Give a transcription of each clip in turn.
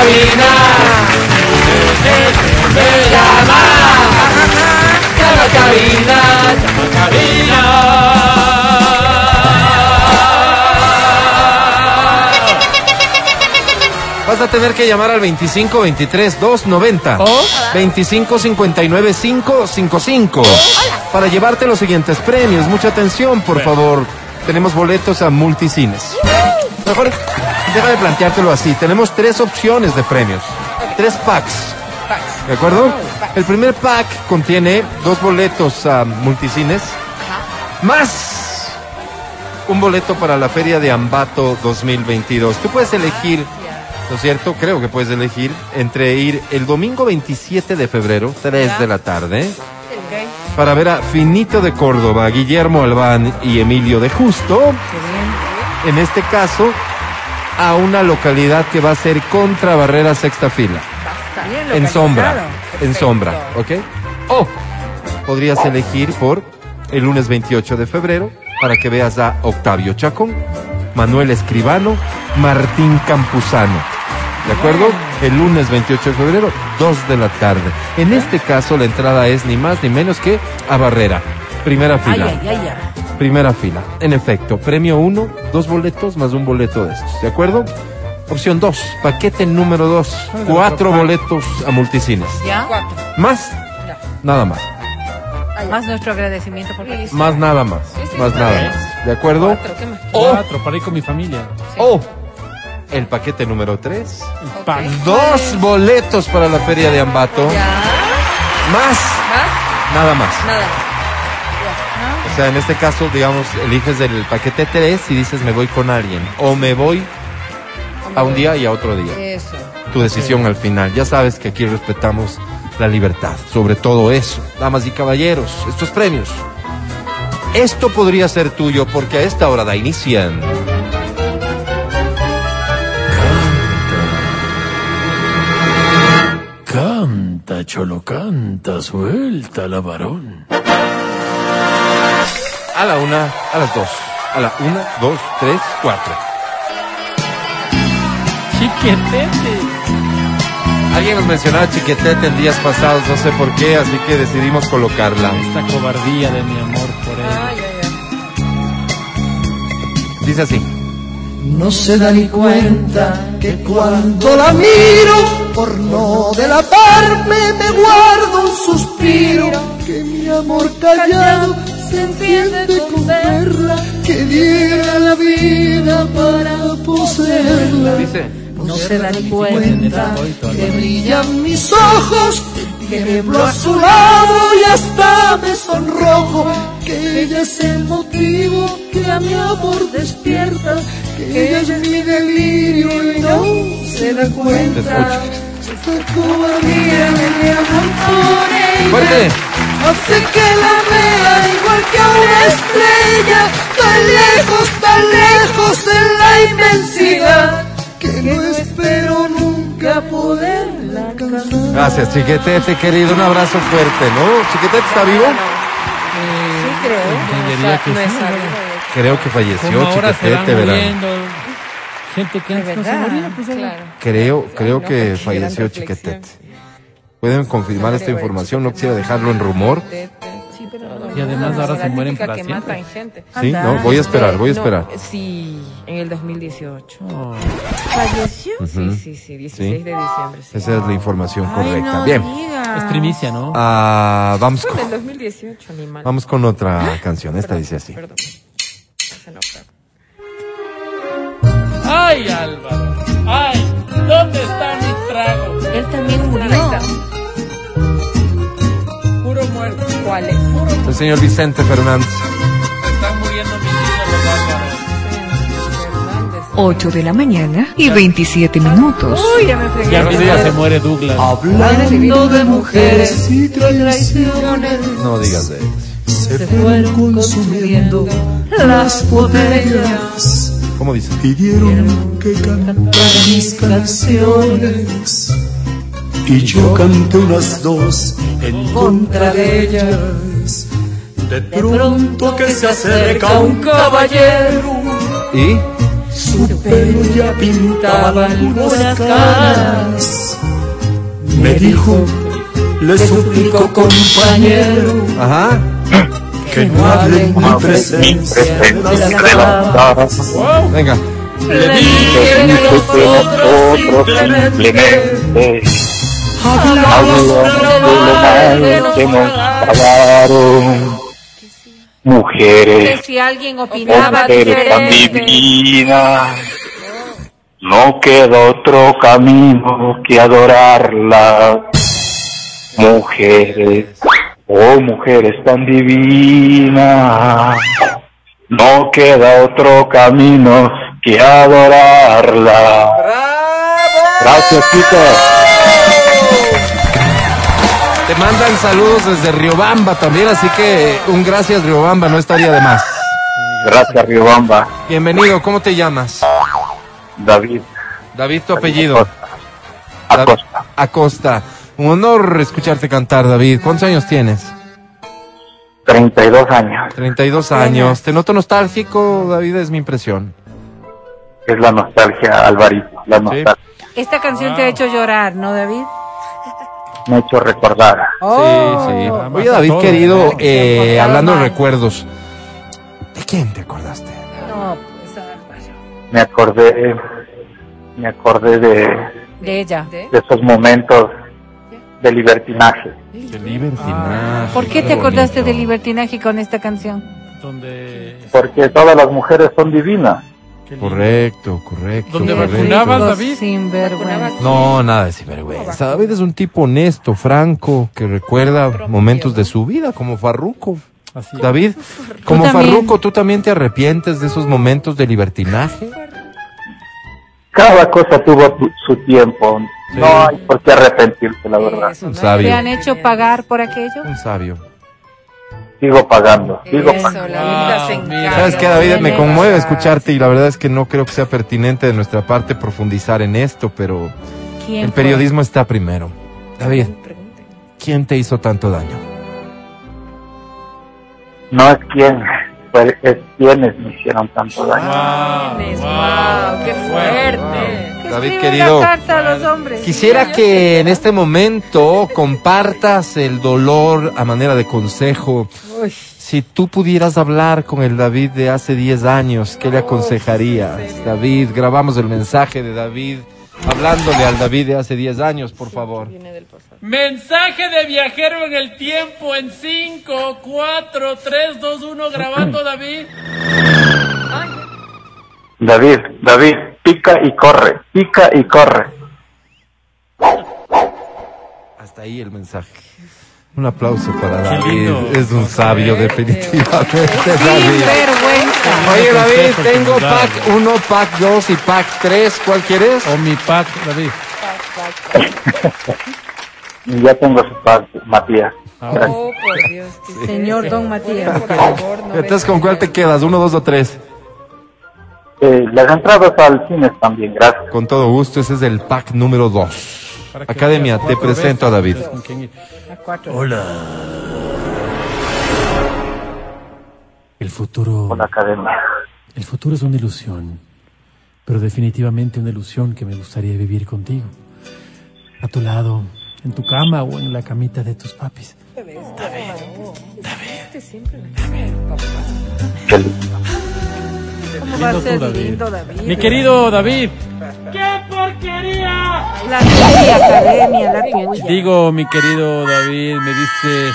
cabina. Me llama. Llama cabina. Llama cabina. Vas a tener que llamar al 25 23 290 25 59 555 para llevarte los siguientes premios. Mucha atención, por favor. Tenemos boletos a multicines. Mejor, déjame planteártelo así. Tenemos tres opciones de premios. Tres packs. ¿De acuerdo? El primer pack contiene dos boletos a multicines más un boleto para la Feria de Ambato 2022. Tú puedes elegir, ¿no es cierto? Creo que puedes elegir entre ir el domingo 27 de febrero, 3 de la tarde, para ver a Finito de Córdoba, Guillermo Albán y Emilio de Justo. En este caso, a una localidad que va a ser contra Barrera Sexta Fila. En sombra, en sombra, ¿ok? O podrías elegir por el lunes 28 de febrero para que veas a Octavio Chacón, Manuel Escribano, Martín Campuzano. ¿De acuerdo? El lunes 28 de febrero, 2 de la tarde. En este caso, la entrada es ni más ni menos que a Barrera. Primera fila. Ay, ay, ay, ay. Primera fila. En efecto, premio 1, dos boletos más un boleto de estos. ¿De acuerdo? Opción 2, paquete número 2, cuatro boletos a multicines. ¿Ya? Más, nada más. Más nuestro agradecimiento por participar. Más nada más. Más nada más. ¿De acuerdo? ¿Qué más? O, Cuatro, para ir con mi familia. o el paquete número 3, Ok. Pack. dos boletos para la feria de Ambato. ¿Ya? Más, ¿Más? nada más. Nada. O sea, en este caso, digamos, eliges el paquete 3 y dices me voy con alguien. O me voy a un día y a otro día. Eso. Tu decisión al final. Ya sabes que aquí respetamos la libertad. Sobre todo eso. Damas y caballeros, estos premios. Esto podría ser tuyo porque a esta hora da inician. Canta, cholo, canta, suelta la varón. A la una, a las dos. A la una, dos, tres, cuatro. Chiquetete. Alguien nos mencionaba chiquetete en días pasados, no sé por qué, así que decidimos colocarla. Esta cobardía de mi amor por él. Ay, ay, ay. Dice así. No se da ni cuenta que cuando la miro, por no delatarme, me guardo un suspiro. Que mi amor callado con verla, que diera la vida para poseerla. No se da ni cuenta. que brillan mis ojos, tiemblo a su lado y hasta me sonrojo, que ella es el motivo que a mi amor despierta, que ella es mi delirio y no se da cuenta. Esta cobardía de mi amor por ella Fuerte. Hace que la vea igual que a una estrella, tan lejos, tan lejos en la inmensidad, que no espero nunca poderla alcanzar. Gracias, chiquetete, querido. Un abrazo fuerte, ¿no? ¿Chiquetete está vivo? Sí, creo. Que no es. Creo que falleció, chiquetete, verán. Gente que antes no se verdad. moría, pues. Claro. Creo, creo no, que porque falleció. Chiquetete. ¿Pueden confirmar esta información? No quisiera dejarlo en rumor. Sí, pero Y además ahora se mueren para que siempre. matan gente. Sí, no, voy a esperar, voy a No, esperar. sí, en el 2018. Oh. ¿Falleció? Ujú. Sí, sí, sí, 16 Sí. de diciembre. Sí. Esa es la información Ay, correcta. no Bien. Es primicia, ¿no? Ah, vamos, en el con, 2018, ni mal. vamos con otra canción. Esta Perdón, dice así. No, perdón. ¡Ay, Álvaro! ¡Ay! ¿Dónde está mi trago? Él también murió. El señor Vicente Fernández. Están muriendo mis ídolos, Álvaro. Fernández. 8 de la mañana y 27 minutos. Uy, ya me fregué. Ya mismo ya se muere Douglas. Hablando de mujeres y traiciones, No digas de él. se fueron consumiendo las botellas. ¿Cómo dice? Pidieron que cantara mis canciones y yo canté unas dos en contra de ellas. De pronto que se acerca un caballero ¿Y? Su pelo ya pintaba algunas caras. Me dijo, le suplico compañero, Ajá. que no hable en mi presencia de las caras. Venga. Le dije que nosotros simplemente hablamos de lo mal que nos pagaron. Mujeres, Si alguien opinaba mujeres tan divinas, no queda otro camino que adorarla. Mujeres, oh mujeres tan divinas, no queda otro camino que adorarla. Gracias, chicos. Te mandan saludos desde Riobamba también, así que un gracias Riobamba no estaría de más. Gracias, Riobamba. Bienvenido, ¿cómo te llamas? David David, tu apellido. Acosta. Acosta. Un honor escucharte cantar, David. ¿Cuántos años tienes? 32 años. 32 años. ¿Te noto nostálgico, David? Es mi impresión. Es la nostalgia, Alvarito. La nostalgia. Esta canción te ha hecho llorar, ¿no, David? Me ha hecho recordar. Oh. Sí, sí. Ah, Oye, David, todo, querido, ¿eh? Que eh, hablando de recuerdos, ¿de quién te acordaste? No, pues. Me acordé, me acordé de, De ella. de esos momentos de libertinaje. De libertinaje. ¿Por qué te acordaste bonito. de libertinaje con esta canción? Donde, Porque todas las mujeres son divinas. Correcto, correcto. ¿Dónde correcto. vacunabas, David? No, nada de sinvergüenza. David es un tipo honesto, franco, que recuerda momentos de su vida, como Farruco. Así. David, como. Farruco, ¿tú también te arrepientes de esos momentos de libertinaje? Cada cosa tuvo tu- su tiempo. Sí. No hay por qué arrepentirse, la verdad. Eso, Un ¿no? sabio. ¿Te han hecho pagar por aquello? Un sabio. Sigo pagando, sigo Eso, pagando. la vida se Wow, encarga. mira. ¿Sabes qué, David? Me conmueve escucharte y la verdad es que no creo que sea pertinente de nuestra parte profundizar en esto, pero ¿Quién el fue? periodismo está primero. David, ¿quién te hizo tanto daño? No es pues es quienes me hicieron tanto daño. Wow, Wow, qué fuerte. David, escribe querido, una carta a los hombres. Quisiera que en este momento compartas el dolor a manera de consejo. Uy, Si tú pudieras hablar con el David de hace 10 años, ¿qué le aconsejarías? David, grabamos el mensaje de David hablándole al David de hace 10 años, por favor. Mensaje de viajero en el tiempo en 5, 4, 3, 2, 1, grabando David. David, David, pica y corre, pica y corre. Hasta ahí el mensaje. Un aplauso para David. Es un sabio, definitivamente, sin David. vergüenza. Oye, David, tengo pack 1, pack 2 y pack 3. ¿Cuál quieres? O mi pack, David. Ya tengo su paz, Matías. Ahora. Oh, por Dios. Señor Don Matías, por favor, no Entonces, ¿con cuál te quedas? ¿Uno, dos o tres? Eh, las entradas al cine también, gracias. Con todo gusto, ese es el pack número 2. Para que Academia, te presento a David. Hola. El futuro. Con la academia. El futuro es una ilusión, pero definitivamente una ilusión que me gustaría vivir contigo. A tu lado, en tu cama o en la camita de tus papis. Qué lindo. ¿Cómo va a ser tú, David. lindo, David? Mi querido David. La tuya, academia, la tuya. Digo, mi querido David, me diste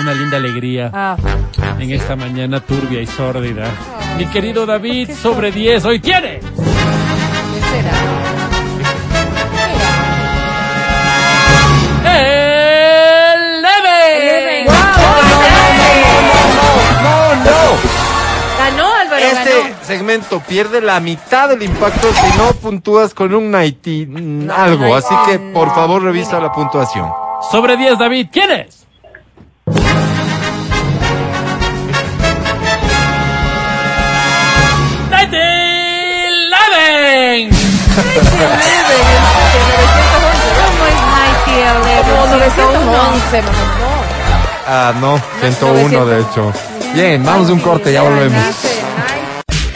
una linda alegría Ah, en esta mañana turbia y sórdida. Mi querido David, sobre 10, hoy tiene. ¿qué será? El. ¡No, no! Ganó Álvaro, Este ganó. Segmento pierde la mitad del impacto si no puntúas con un Haití, mm, algo. Así que, por favor, revisa la puntuación. Sobre 10, David, ¿quién es? ¡Eleven! ¿Cómo es Mighty Eleven? 911, Ah, no, 101 de hecho. Bien, vamos a un corte, ya volvemos.